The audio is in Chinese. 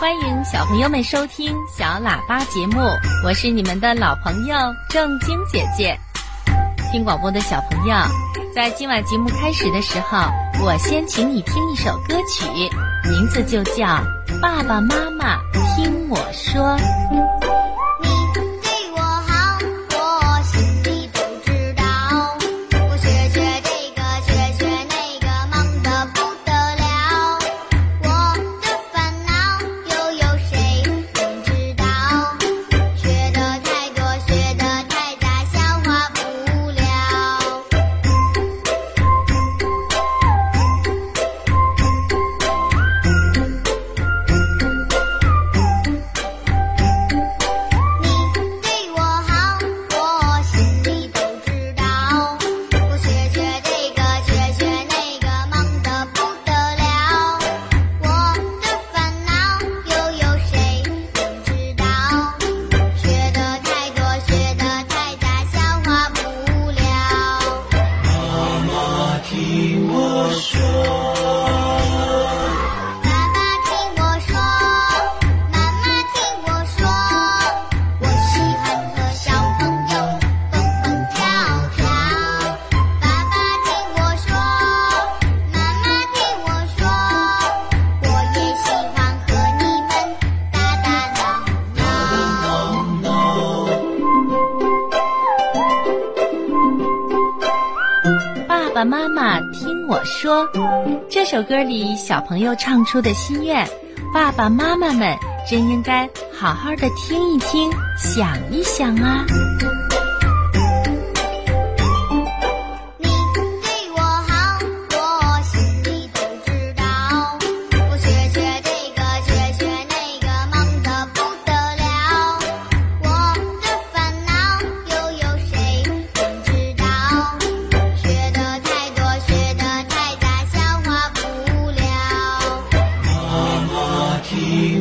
欢迎小朋友们收听小喇叭节目，我是你们的老朋友正晶姐姐。听广播的小朋友，在今晚节目开始的时候，我先请你听一首歌曲，名字就叫《爸爸妈妈听我说》。我说。爸妈妈听我说，这首歌里小朋友唱出的心愿，爸爸妈妈们真应该好好的听一听，想一想啊。Keep